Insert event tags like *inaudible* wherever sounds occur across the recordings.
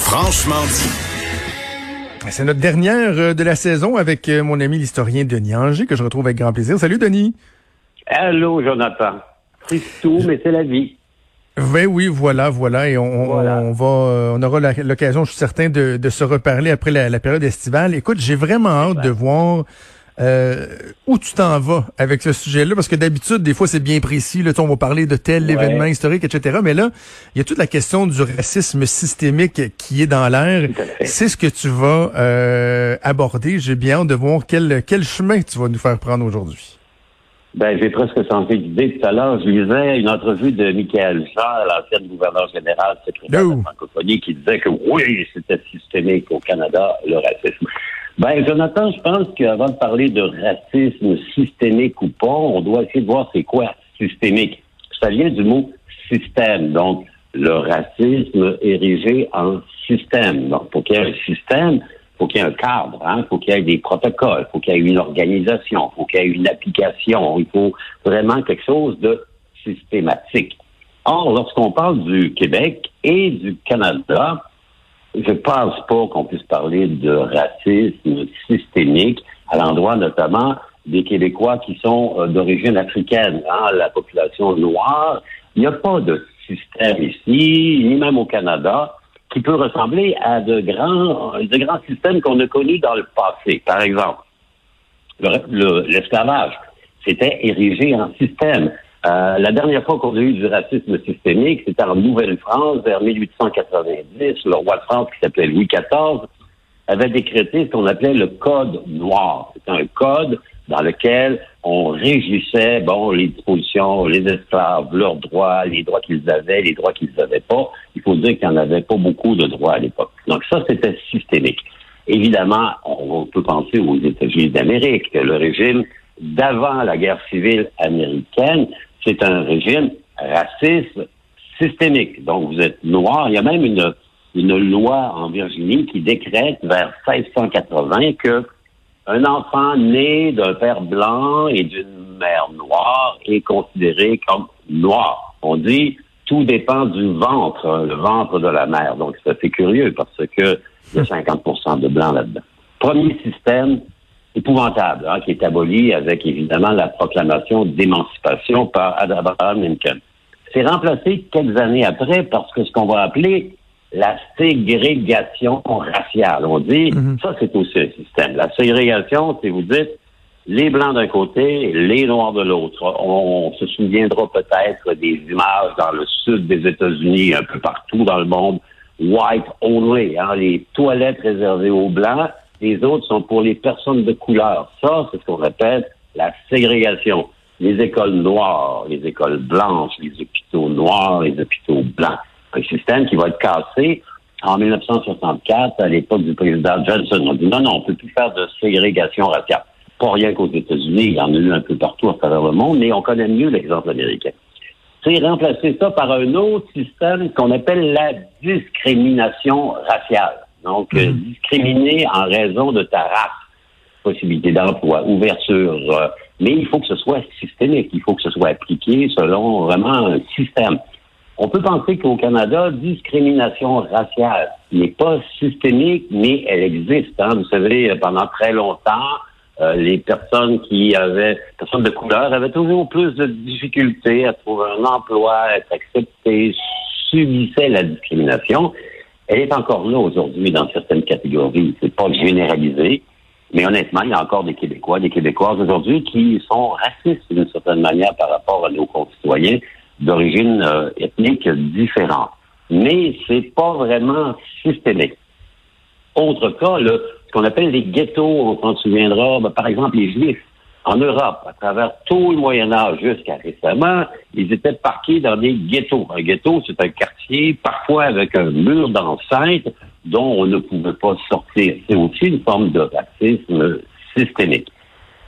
Franchement dit. C'est notre dernière euh, de la saison avec euh, mon ami l'historien Denis Anger, que je retrouve avec grand plaisir. Salut Denis. Allô Jonathan. C'est tout, mais c'est la vie. Oui, oui, voilà, voilà, et on, Voilà. on va, euh, on aura l'occasion, je suis certain, de, de se reparler après la, la période estivale. Écoute, j'ai vraiment hâte de voir euh, où tu t'en vas avec ce sujet-là, parce que d'habitude, des fois, c'est bien précis. Là, on va parler de tel Ouais. événement historique, etc. Mais là, il y a toute la question du racisme systémique qui est dans l'air. C'est ce que tu vas euh, aborder. J'ai bien hâte de voir quel, quel chemin tu vas nous faire prendre aujourd'hui. Ben, j'ai presque changé d'idée tout à l'heure. Je lisais une entrevue de Michael Jean, l'ancien gouverneur général secrétaire de la francophonie, qui disait que oui, c'était systémique au Canada, le racisme. Ben, Jonathan, je pense qu'avant de parler de racisme systémique ou pas, on doit essayer de voir c'est quoi systémique. Ça vient du mot système. Donc, le racisme érigé en système. Donc, pour qu'il y ait un système, faut qu'il y ait un cadre, hein, faut qu'il y ait des protocoles, faut qu'il y ait une organisation, faut qu'il y ait une application. Il faut vraiment quelque chose de systématique. Or, lorsqu'on parle du Québec et du Canada, je pense pas qu'on puisse parler de racisme systémique à l'endroit notamment des Québécois qui sont euh, d'origine africaine, hein, la population noire. Il n'y a pas de système ici, ni même au Canada, qui peut ressembler à de grands, de grands systèmes qu'on a connus dans le passé. Par exemple, le- le- l'esclavage, c'était érigé en système. Euh, la dernière fois qu'on a eu du racisme systémique, c'était en Nouvelle-France, vers 1890. Le roi de France, qui s'appelait Louis XIV, avait décrété ce qu'on appelait le Code noir. C'était un code dans lequel on régissait, bon, les dispositions, les esclaves, leurs droits, les droits qu'ils avaient, les droits qu'ils n'avaient pas. Il faut dire qu'il n'y en avait pas beaucoup de droits à l'époque. Donc ça, c'était systémique. Évidemment, on peut penser aux États-Unis d'Amérique, que le régime d'avant la guerre civile américaine, c'est un régime raciste systémique. Donc, vous êtes noir. Il y a même une, une loi en Virginie qui décrète vers 1680 que un enfant né d'un père blanc et d'une mère noire est considéré comme noir. On dit tout dépend du ventre, hein, le ventre de la mère. Donc, c'est assez curieux parce que il y a 50% de blanc là-dedans. Premier système épouvantable, hein, qui est aboli avec évidemment la proclamation d'émancipation par Abraham Lincoln. C'est remplacé quelques années après parce que ce qu'on va appeler la ségrégation raciale. On dit, ça c'est aussi un système. La ségrégation, c'est vous dites, les blancs d'un côté, les noirs de l'autre. On, on se souviendra peut-être des images dans le sud des États-Unis, un peu partout dans le monde, white only, hein, les toilettes réservées aux blancs, les autres sont pour les personnes de couleur. Ça, c'est ce qu'on répète, la ségrégation. Les écoles noires, les écoles blanches, les hôpitaux noirs, les hôpitaux blancs. Un système qui va être cassé en 1964 à l'époque du président Johnson. On dit non, non, on peut plus faire de ségrégation raciale. Pas rien qu'aux États-Unis, il y en a eu un peu partout à travers le monde, mais on connaît mieux l'exemple américain. C'est remplacer ça par un autre système qu'on appelle la discrimination raciale. Donc, euh, discriminer en raison de ta race, possibilité d'emploi, ouverture. euh, mais il faut que ce soit systémique, il faut que ce soit appliqué selon vraiment un système. On peut penser qu'au Canada, discrimination raciale n'est pas systémique, mais elle existe. hein. Vous savez, pendant très longtemps, euh, les personnes qui avaient, personnes de couleur, avaient toujours plus de difficultés à trouver un emploi, à être acceptées, subissaient la discrimination. Elle est encore là aujourd'hui dans certaines catégories. C'est pas généralisé. Mais honnêtement, il y a encore des Québécois, des Québécoises aujourd'hui qui sont racistes d'une certaine manière par rapport à nos concitoyens d'origine euh, ethnique différente. Mais c'est pas vraiment systémique. Autre cas, le, ce qu'on appelle les ghettos, on s'en souviendra, ben, par exemple les Juifs. En Europe, à travers tout le Moyen Âge jusqu'à récemment, ils étaient parqués dans des ghettos. Un ghetto, c'est un quartier, parfois avec un mur d'enceinte dont on ne pouvait pas sortir. C'est aussi une forme de racisme systémique.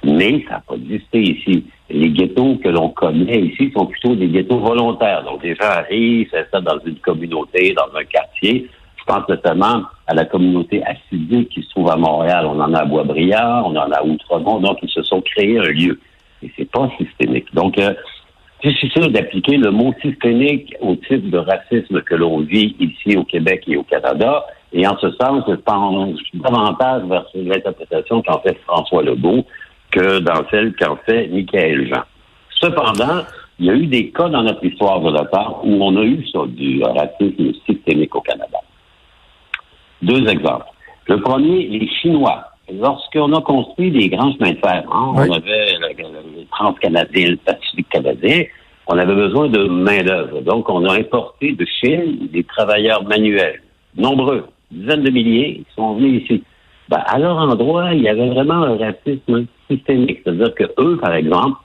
Mais ça n'a pas existé ici. Les ghettos que l'on connaît ici sont plutôt des ghettos volontaires. Donc, les gens arrivent, s'installent dans une communauté, dans un quartier. Je pense notamment à la communauté assidique qui se trouve à Montréal. On en a à Boisbriand, on en a à Outremont. Donc, ils se sont créés un lieu. Et c'est pas systémique. Donc, euh, sûr d'appliquer le mot systémique au type de racisme que l'on vit ici au Québec et au Canada. Et en ce sens, je pense davantage vers l'interprétation qu'en fait François Legault que dans celle qu'en fait Michael Jean. Cependant, il y a eu des cas dans notre histoire de part où on a eu ça, du racisme systémique au Canada. Deux exemples. Le premier, les Chinois. Lorsqu'on a construit des grands chemins de fer, hein, on avait le, le Transcanadien, le Pacifique canadien, on avait besoin de main-d'œuvre. Donc, on a importé de Chine des travailleurs manuels, nombreux, dizaines de milliers, qui sont venus ici. Ben, à leur endroit, il y avait vraiment un racisme systémique. C'est-à-dire que eux, par exemple,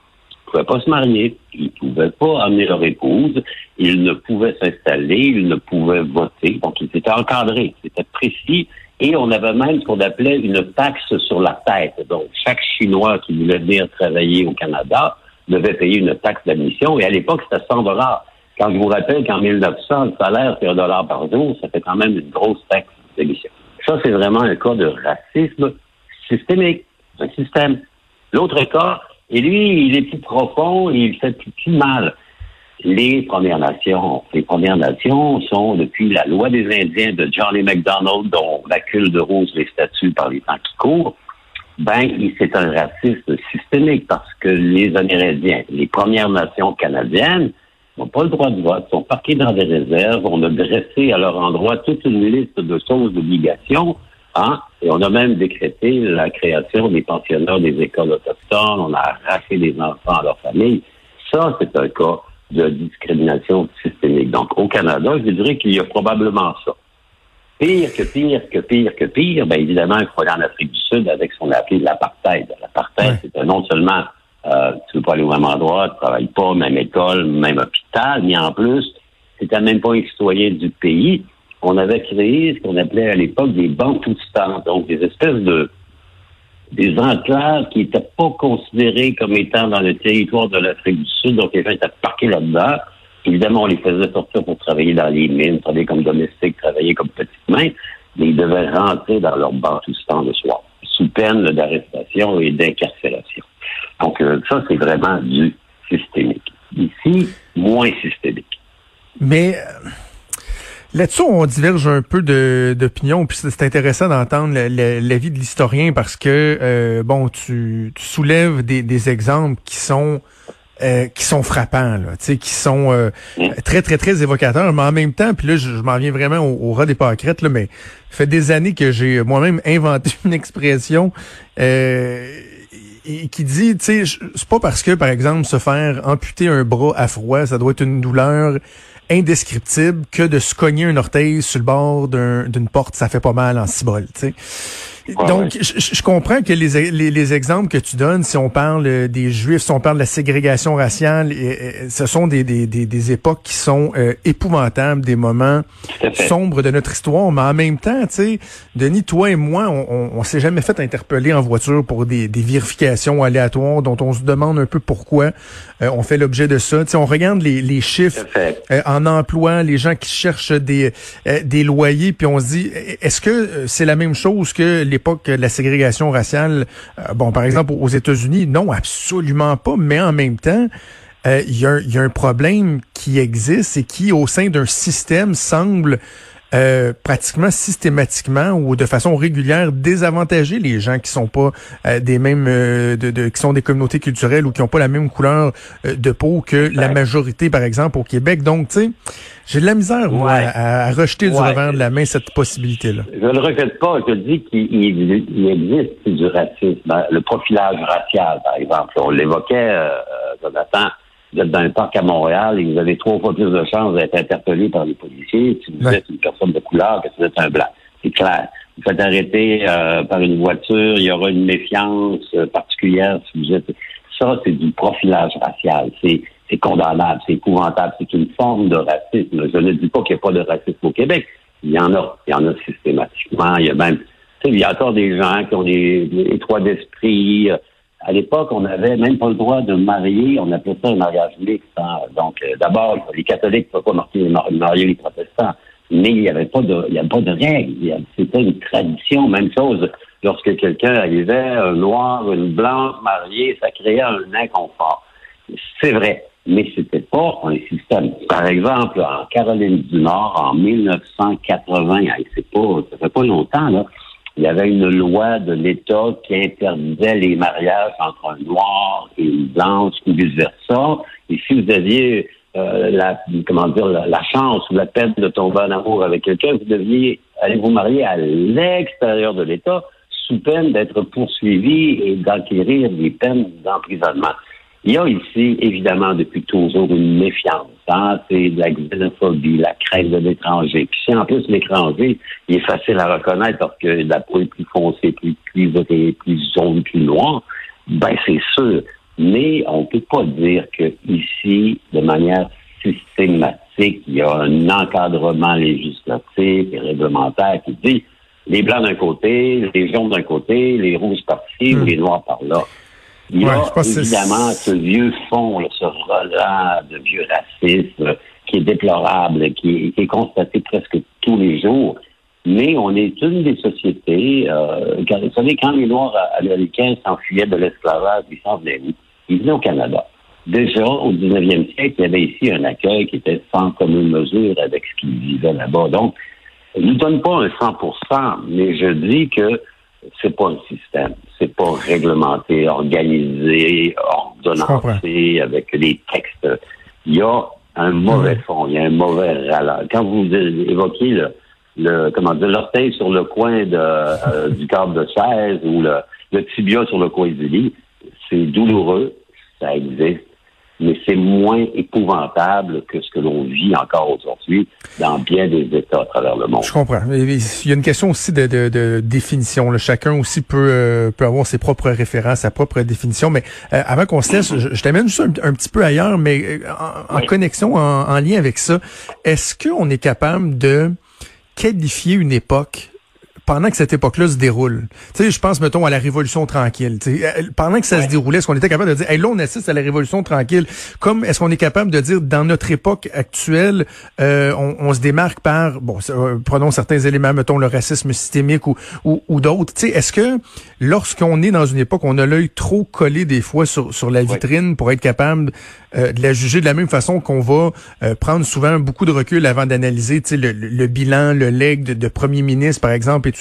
pouvaient pas se marier, ils pouvaient pas amener leur épouse, ils ne pouvaient s'installer, ils ne pouvaient voter. Donc, ils étaient encadrés, c'était précis. Et on avait même ce qu'on appelait une taxe sur la tête. Donc, chaque Chinois qui voulait venir travailler au Canada devait payer une taxe d'admission. Et à l'époque, c'était 100 dollars. Quand je vous rappelle qu'en 1900, le salaire, c'est un dollar par jour, ça fait quand même une grosse taxe d'admission. Ça, c'est vraiment un cas de racisme systémique. un système. L'autre cas, et lui, il est plus profond et il fait plus mal. Les Premières Nations. Les Premières Nations sont, depuis la loi des Indiens de Johnny MacDonald, dont la cule de rose les statues par les temps qui courent, ben, c'est un racisme systémique parce que les Amérindiens, les Premières Nations canadiennes, n'ont pas le droit de vote, sont parqués dans des réserves. On a dressé à leur endroit toute une liste de choses d'obligations Et on a même décrété la création des pensionnats des écoles autochtones. On a arraché des enfants à leur famille. Ça, c'est un cas de discrimination systémique. Donc, au Canada, je dirais qu'il y a probablement ça. Pire que pire que pire que pire, bien évidemment, il faut aller en Afrique du Sud avec ce qu'on a appelé l'apartheid. L'apartheid, c'est non seulement euh, tu ne veux pas aller au même endroit, tu ne travailles pas, même école, même hôpital, mais en plus, tu n'es même pas un citoyen du pays on avait créé ce qu'on appelait à l'époque des banques tout donc des espèces de des enclaves qui n'étaient pas considérées comme étant dans le territoire de l'Afrique du Sud, donc les gens étaient parqués là-dedans. Évidemment, on les faisait sortir pour travailler dans les mines, travailler comme domestiques, travailler comme petites mains, mais ils devaient rentrer dans leur banque-tout-temps le soir, sous peine d'arrestation et d'incarcération. Donc, euh, ça, c'est vraiment du systémique. Ici, moins systémique. Mais Là-dessus, on diverge un peu d'opinion, puis c'est intéressant d'entendre l'avis de l'historien parce que euh, bon, tu, soulèves des, exemples qui sont euh, qui sont frappants, là, qui sont euh, très, très, très évocateurs, mais en même temps, puis là, je, m'en viens vraiment au, ras des pâquerettes, là, mais ça fait des années que j'ai moi-même inventé *laughs* une expression qui dit, tu sais, c'est pas parce que, par exemple, se faire amputer un bras à froid, ça doit être une douleur indescriptible que de se cogner un orteil sur le bord d'une porte, ça fait pas mal en cibole, tu. Donc, je, comprends que les, les, exemples que tu donnes, si on parle euh, des Juifs, si on parle de la ségrégation raciale, ce sont des, des, des, époques qui sont euh, épouvantables, des moments sombres de notre histoire. Mais en même temps, tu sais, Denis, toi et moi, on, on, s'est jamais fait interpeller en voiture pour des, des vérifications aléatoires dont on se demande un peu pourquoi euh, on fait l'objet de ça. Tu sais, on regarde les, les chiffres en emploi, les gens qui cherchent des, des loyers, puis on se dit, est-ce que c'est la même chose que les l'époque de la ségrégation raciale, euh, bon, par exemple, aux États-Unis, non, absolument pas, mais en même temps, euh, il y, a un problème qui existe et qui, au sein d'un système, semble euh, pratiquement systématiquement ou de façon régulière désavantager les gens qui sont pas euh, des mêmes euh, de, qui sont des communautés culturelles ou qui ont pas la même couleur de peau que la majorité par exemple au Québec. Donc tu sais, j'ai de la misère moi à, rejeter du revers de la main cette possibilité là. Je ne rejette pas, je dis qu'il existe du racisme, ben, le profilage racial par exemple, on l'évoquait Jonathan vous êtes dans un parc à Montréal et vous avez trois fois plus de chances d'être interpellé par les policiers si vous êtes une personne de couleur que si vous êtes un blanc. C'est clair. Vous faites arrêter euh, par une voiture, il y aura une méfiance euh, particulière si vous êtes. Ça, c'est du profilage racial. C'est c'est condamnable, c'est épouvantable, c'est une forme de racisme. Je ne dis pas qu'il n'y a pas de racisme au Québec. Il y en a. Il y en a systématiquement. Il y a même, il y a encore des gens qui ont des, des trois d'esprit, euh, à l'époque, on n'avait même pas le droit de marier, on appelait ça un mariage mixte. Hein. Donc, euh, d'abord, les catholiques ne pouvaient pas marier, les protestants, mais il n'y avait pas de, règles. C'était une tradition, même chose. Lorsque quelqu'un arrivait, un noir, une blanche mariée, ça créait un inconfort. C'est vrai. mais c'était pas un système. Par exemple, en Caroline du Nord, en 1980, c'est pas, ça fait pas longtemps, là, il y avait une loi de l'État qui interdisait les mariages entre un noir et une blanche ou vice-versa. Et si vous aviez euh, la, comment dire, la, chance ou la peine de tomber en amour avec quelqu'un, vous deviez aller vous marier à l'extérieur de l'État sous peine d'être poursuivi et d'acquérir des peines d'emprisonnement. Il y a ici, évidemment, depuis toujours une méfiance. Hein? C'est de la xénophobie, la crainte de l'étranger. Puis si en plus l'étranger, il est facile à reconnaître parce que la peau est plus foncée, plus cuivrée, plus jaune, plus noire, ben c'est sûr. Mais on ne peut pas dire que ici, de manière systématique, il y a un encadrement législatif et réglementaire qui dit les blancs d'un côté, les jaunes d'un côté, les rouges par-ci ou hmm. les noirs par-là. Il y a évidemment ce vieux fond, ce relent de vieux racisme qui est déplorable, qui est, constaté presque tous les jours. Mais on est une des sociétés, euh, vous savez, quand les Noirs américains s'enfuyaient de l'esclavage, ils s'en venaient où? Ils venaient au Canada. Déjà, au 19e siècle, il y avait ici un accueil qui était sans commune mesure avec ce qu'ils vivaient là-bas. Donc, je ne donne pas un 100% mais je dis que c'est pas un système. C'est pas réglementé, organisé, ordonnancé, avec des textes. Il y a un mauvais mm. fond, il y a un mauvais râleur. Quand vous évoquez le, le comment dire, l'orteil sur le coin de, euh, du cadre de chaise ou le, le tibia sur le coin du lit, c'est douloureux, ça existe, mais c'est moins épouvantable que ce que l'on vit encore aujourd'hui dans bien des États à travers le monde. Je comprends. Il y a une question aussi de, de, définition. Chacun aussi peut, euh, peut avoir ses propres références, sa propre définition. Mais euh, avant qu'on se laisse, je, t'amène juste un, petit peu ailleurs, mais euh, en, connexion, en, en lien avec ça, est-ce qu'on est capable de qualifier une époque pendant que cette époque-là se déroule. Tu sais, je pense, mettons, à la Révolution tranquille. Euh, pendant que ça se déroulait, est-ce qu'on était capable de dire, hey, là, on assiste à la Révolution tranquille, comme est-ce qu'on est capable de dire, dans notre époque actuelle, euh, on, se démarque par, bon, euh, prenons certains éléments, mettons, le racisme systémique ou, ou, d'autres. Tu sais, est-ce que lorsqu'on est dans une époque, on a l'œil trop collé des fois sur, sur la vitrine pour être capable de la juger de la même façon qu'on va prendre souvent beaucoup de recul avant d'analyser, tu sais, le, bilan, le leg de, de premier ministre, par exemple, et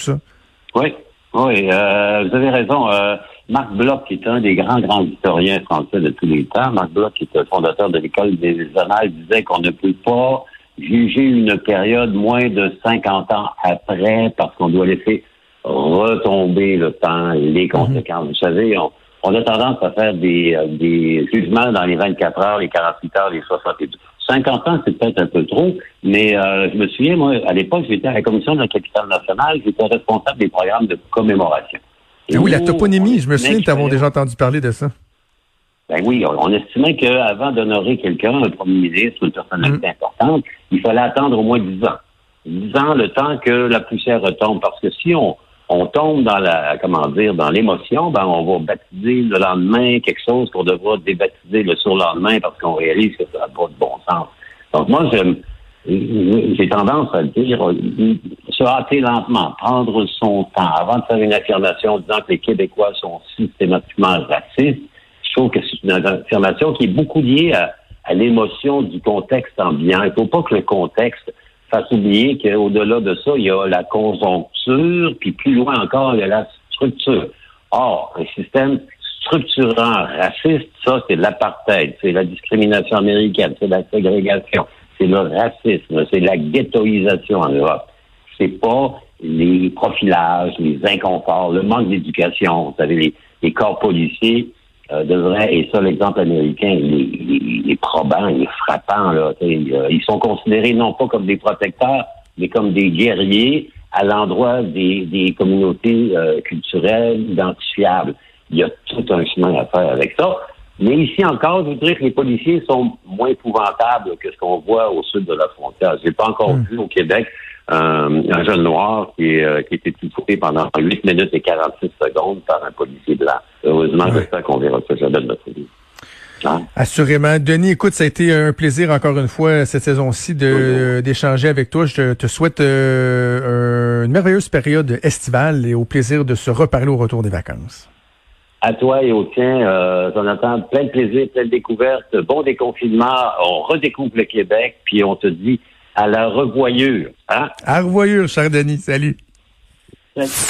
oui, oui, euh, vous avez raison. Euh, Marc Bloch, qui est un des grands, grands historiens français de tous les temps, Marc Bloch, qui est le fondateur de l'École des Annales, disait qu'on ne peut pas juger une période moins de 50 ans après parce qu'on doit laisser retomber le temps, les mhm. conséquences. Vous savez, on, on, a tendance à faire des, euh, des jugements dans les 24 heures, les 48 heures, les 72. 50 ans, c'est peut-être un peu trop, mais euh, je me souviens, moi, à l'époque, j'étais à la commission de la capitale nationale, j'étais responsable des programmes de commémoration. Ah oui, la toponymie, je me souviens, nous avons déjà entendu parler de ça. Ben oui, on, estimait qu'avant d'honorer quelqu'un, un premier ministre, une personnalité mm. importante, il fallait attendre au moins 10 ans. 10 ans, le temps que la poussière retombe. Parce que si on, on tombe dans la, comment dire, dans l'émotion, ben on va baptiser le lendemain quelque chose qu'on devra débaptiser le surlendemain parce qu'on réalise que ça n'a pas de bon sens. Donc moi, j'ai tendance à dire, se hâter lentement, prendre son temps avant de faire une affirmation disant que les Québécois sont systématiquement racistes. Je trouve que c'est une affirmation qui est beaucoup liée à, à l'émotion du contexte ambiant. Il ne faut pas que le contexte fasse oublier qu'au-delà de ça, il y a la conjoncture, puis plus loin encore, il y a la structure. Or, un système structurant raciste, ça, c'est l'apartheid, c'est la discrimination américaine, c'est la ségrégation, c'est le racisme, c'est la ghettoisation en Europe. C'est pas les profilages, les inconforts, le manque d'éducation. Vous savez, les corps policiers euh, devrait, et ça l'exemple américain, il est, probant, il est frappant. Là, euh, ils sont considérés non pas comme des protecteurs, mais comme des guerriers à l'endroit des, des communautés euh, culturelles identifiables. Il y a tout un chemin à faire avec ça. Mais ici encore, je voudrais que les policiers sont moins épouvantables que ce qu'on voit au sud de la frontière. J'ai pas encore hmm. vu au Québec euh, un jeune noir qui, euh, qui était étouffé pendant 8 minutes et 46 secondes par un policier blanc. Heureusement, j'espère qu'on verra ça jamais notre vie. Hein? Assurément. Denis, écoute, ça a été un plaisir encore une fois cette saison-ci euh, d'échanger avec toi. Je te souhaite euh, une merveilleuse période estivale et au plaisir de se reparler au retour des vacances. À toi et au tien, euh, Jonathan, plein de plaisir, plein de découvertes, bon déconfinement. On redécouvre le Québec, puis on te dit à la revoyure. Hein? À revoyure, cher Denis. Salut. Salut.